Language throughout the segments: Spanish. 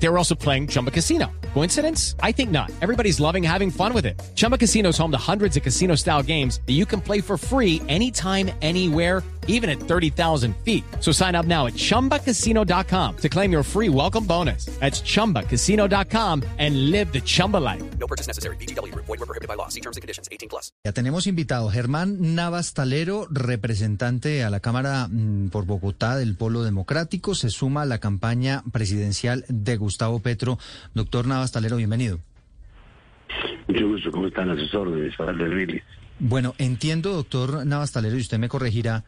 They were also playing Chumba Casino. Coincidence? I think not. Everybody's loving having fun with it. Chumba Casino is home to hundreds of casino style games that you can play for free anytime, anywhere, even at 30,000 feet. So sign up now at chumbacasino.com to claim your free welcome bonus. That's chumbacasino.com and live the Chumba life. No purchase necessary. BGW. Void were prohibited by law. See terms and conditions. 18 plus. Ya tenemos invitado Germán Navas Talero, representante a la Cámara mm, por Bogotá del Polo Democrático. Se suma a la campaña presidencial de Gustavo Petro. Doctor Navas Talero, bienvenido. Mucho gusto, ¿cómo están órdenes para el Rilis? Bueno, entiendo, doctor Navas Talero, y usted me corregirá,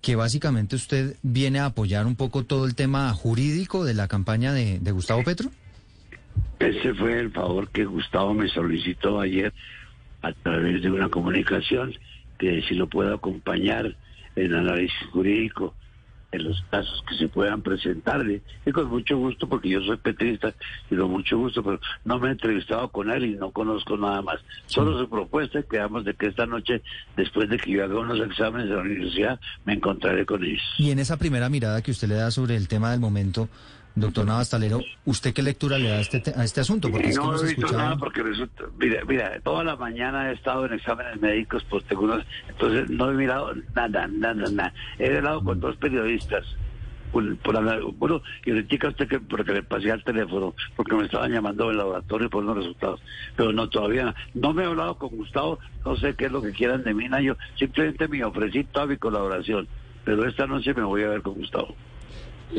que básicamente usted viene a apoyar un poco todo el tema jurídico de la campaña de, de Gustavo Petro. Ese fue el favor que Gustavo me solicitó ayer a través de una comunicación, que si lo puedo acompañar en análisis jurídico, en los casos que se puedan presentarle. Y con mucho gusto, porque yo soy petrista y con mucho gusto, pero no me he entrevistado con él y no conozco nada más. Solo su propuesta quedamos de que esta noche, después de que yo haga unos exámenes de la universidad, me encontraré con ellos. Y en esa primera mirada que usted le da sobre el tema del momento, doctor Navas Talero, ¿usted qué lectura le da a este, te- a este asunto? Porque es que no he visto nada porque resulta, mira, mira, toda la mañana he estado en exámenes médicos, pues tengo unos- entonces no he mirado nada, nada, nada. He hablado con dos periodistas. Por, por hablar- bueno, y le chica usted que porque le pasé al teléfono, porque me estaban llamando del laboratorio por unos resultados, pero no todavía no. No me he hablado con Gustavo, no sé qué es lo que quieran de mí, yo simplemente me ofrecí toda mi colaboración, pero esta noche me voy a ver con Gustavo.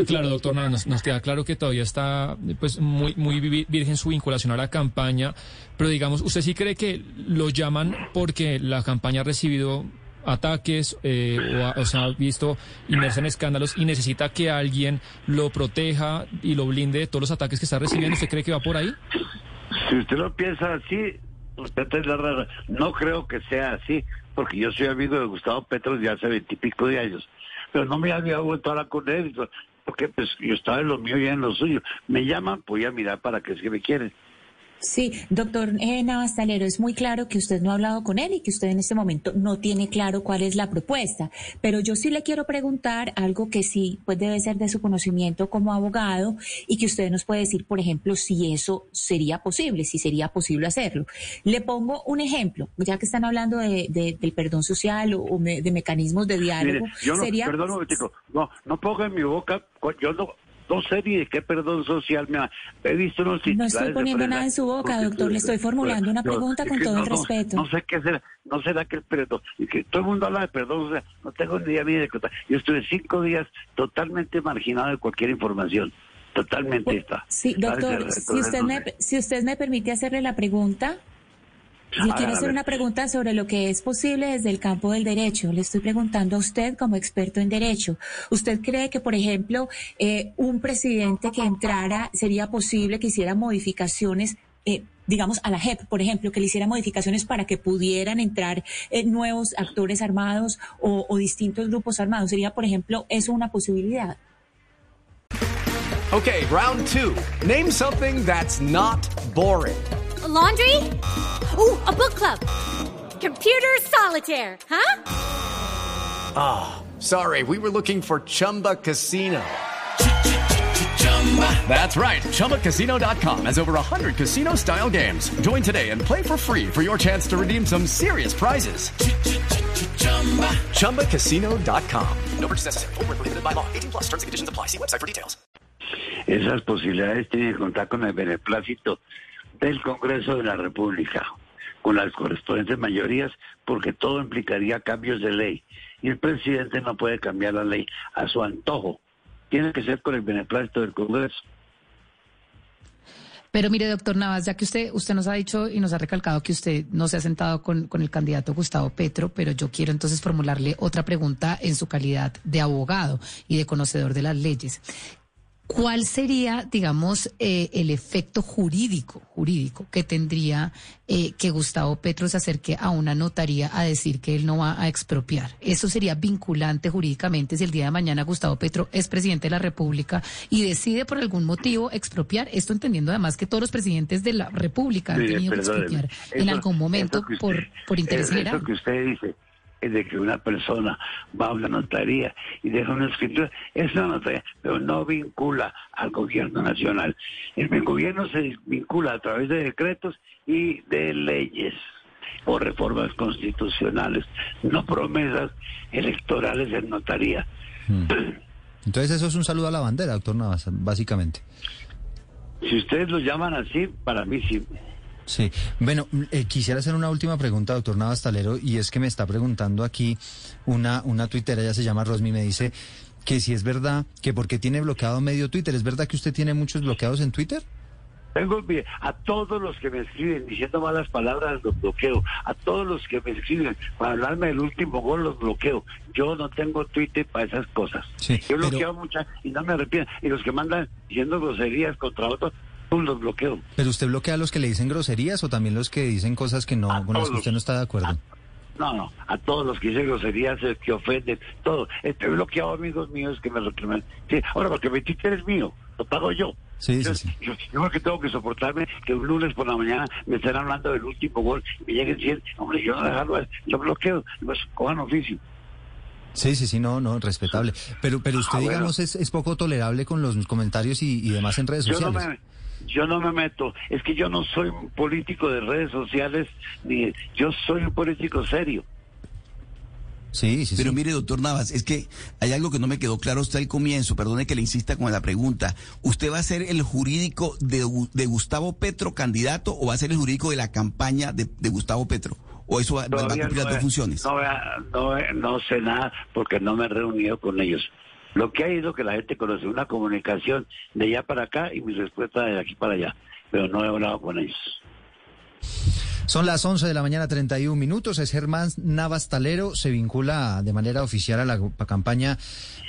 Claro, doctor, Nava, nos, nos queda claro que todavía está pues muy, muy vi- virgen su vinculación a la campaña, pero digamos, ¿usted sí cree que lo llaman porque la campaña ha recibido ataques eh, o, ha- o se ha visto inmersa en escándalos y necesita que alguien lo proteja y lo blinde de todos los ataques que está recibiendo? ¿Usted cree que va por ahí? Si usted lo piensa así, usted la rara. No creo que sea así, porque yo soy amigo de Gustavo Petro de hace veintipico de años. Pero no me había vuelto a hablar con él, porque pues yo estaba en lo mío y en lo suyo. Me llaman, voy a mirar para qué es que me quieren. Sí, doctor eh, Navas Talero, es muy claro que usted no ha hablado con él y que usted en este momento no tiene claro cuál es la propuesta. Pero yo sí le quiero preguntar algo que sí pues debe ser de su conocimiento como abogado y que usted nos puede decir, por ejemplo, si eso sería posible, si sería posible hacerlo. Le pongo un ejemplo, ya que están hablando de, de- del perdón social o, o me- de mecanismos de diálogo. Mire, yo no, sería perdón un momentico, no, no ponga en mi boca, yo no, no sé ni de qué perdón social me ha, he visto unos No estoy poniendo nada en su boca, doctor, le estoy formulando una pregunta con todo no, el respeto. No, sé qué será, no será que el perdón, que todo el mundo habla de perdón, o sea, no tengo ni idea de contar. Yo estuve cinco días totalmente marginado de cualquier información, totalmente está. Sí, doctor, si usted, me, si usted me permite hacerle la pregunta, yo A quiero ver, hacer una pregunta sobre lo que es posible desde el campo del derecho. Le estoy preguntando a usted como experto en derecho. ¿Usted cree que, por ejemplo, eh, un presidente que entrara sería posible que hiciera modificaciones? eh, digamos, a la JEP, por ejemplo, que le hiciera modificaciones para que pudieran entrar eh, nuevos actores armados o, o distintos grupos armados. ¿Sería, por ejemplo, eso una posibilidad? Okay, round two. Name something that's not boring. A laundry? Ooh, a book club. Computer solitaire, huh? Ah, sorry, we were looking for Chumba Casino. That's right. ChumbaCasino.com has over 100 casino style games. Join today and play for free for your chance to redeem some serious prizes. ChumbaCasino.com. No purchase necessary. Void where prohibited by law. 18 plus terms and conditions apply. See website for details. Esas posibilidades tienen que contar con el beneplácito del Congreso de la República, con las correspondientes mayorías, porque todo implicaría cambios de ley. Y el presidente no puede cambiar la ley a su antojo. Tiene que ser con el beneplácito del Congreso. Pero mire, doctor Navas, ya que usted, usted nos ha dicho y nos ha recalcado que usted no se ha sentado con, con el candidato Gustavo Petro, pero yo quiero entonces formularle otra pregunta en su calidad de abogado y de conocedor de las leyes. ¿Cuál sería, digamos, eh, el efecto jurídico, jurídico que tendría eh, que Gustavo Petro se acerque a una notaría a decir que él no va a expropiar? ¿Eso sería vinculante jurídicamente si el día de mañana Gustavo Petro es presidente de la República y decide por algún motivo expropiar? Esto entendiendo además que todos los presidentes de la República han tenido que expropiar en algún momento usted- por, por interés eso general. que usted dice es de que una persona va a una notaría y deja una escritura, es una notaría, pero no vincula al gobierno nacional. El, gobierno se vincula a través de decretos y de leyes o reformas constitucionales, no promesas electorales en notaría. Entonces eso es un saludo a la bandera, doctor Navas, básicamente. Si ustedes lo llaman así, para mí sí. Sí, bueno, mm, eh, quisiera hacer una última pregunta, doctor Navastalero, y es que me está preguntando aquí una, una tuitera, ella se llama Rosmi, me dice que si es verdad, que porque tiene bloqueado medio Twitter, ¿es verdad que usted tiene muchos bloqueados en Twitter? Tengo mire, a todos los que me escriben diciendo malas palabras los bloqueo. A todos los que me escriben para hablarme del último gol los bloqueo. Yo no tengo Twitter para esas cosas. Sí, Yo pero- bloqueo muchas y no me arrepiento. Y los que mandan diciendo groserías contra otros, los bloqueo. ¿Pero usted bloquea a los que le dicen groserías o también los que dicen cosas que no, A con las que usted no está de acuerdo? No, no, a todos los que dicen groserías, eh, que ofenden, todo. Estoy bloqueado amigos míos que me reclaman. Sí, ahora, porque mi Twitter es mío, lo pago yo. Sí, sí, Entonces, sí. Yo, yo creo que tengo que soportarme que un lunes por la mañana me estén hablando del último gol y me lleguen 100. Hombre, yo no dejarlo, yo bloqueo, pues cojan oficio. Sí, sí, sí, no, no, respetable. Pero, pero usted, Ah, bueno. digamos, es, es poco tolerable con los comentarios y, y demás en redes Yo no, sociales. me, yo no me meto, es que yo no soy un político de redes sociales, ni yo soy un político serio. Sí, sí, Pero sí. mire, doctor Navas, es que hay algo que no me quedó claro hasta el comienzo. Perdone que le insista con la pregunta. ¿Usted va a ser el jurídico de, de Gustavo Petro candidato o va a ser el jurídico de la campaña de, de Gustavo Petro? ¿O eso va, va a cumplir las dos funciones? No, no, he- no sé nada porque no me he reunido con ellos. Lo que ha ido que la gente conoce una comunicación de allá para acá y mi respuesta de aquí para allá, pero no he hablado con ellos. Son las 11 de la mañana, 31 minutos. Es Germán Navas Talero. Se vincula de manera oficial a la campaña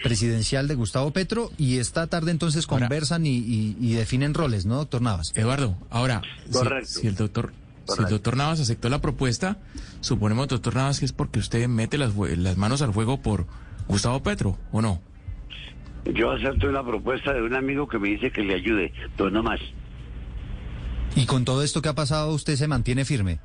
presidencial de Gustavo Petro y esta tarde entonces Ahora- conversan y, y- y definen roles, ¿no, doctor Navas? Eduardo, ahora, si, Correcto. si el doctor, si el doctor Navas aceptó la propuesta, suponemos, doctor Navas, que es porque usted mete las, fue- las manos al fuego por Gustavo Petro, ¿o no? Yo acepto una propuesta de un amigo que me dice que le ayude, pero no más. Y con todo esto que ha pasado, usted se mantiene firme.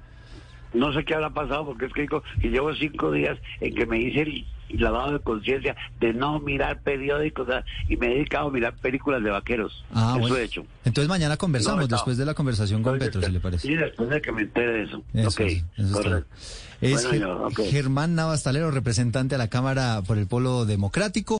No sé qué habrá pasado porque es que, digo que llevo cinco días en que me hice el, lavado de conciencia de no mirar periódicos y me he dedicado a mirar películas de vaqueros. Ah, Eso bueno. he hecho. Entonces mañana conversamos no. después de la conversación con Petro, si le parece. Sí, después de que me entere de eso. Eso. Es Bueno, Ge- yo, ok. Germán Navas Talero, representante a la Cámara por el Polo Democrático.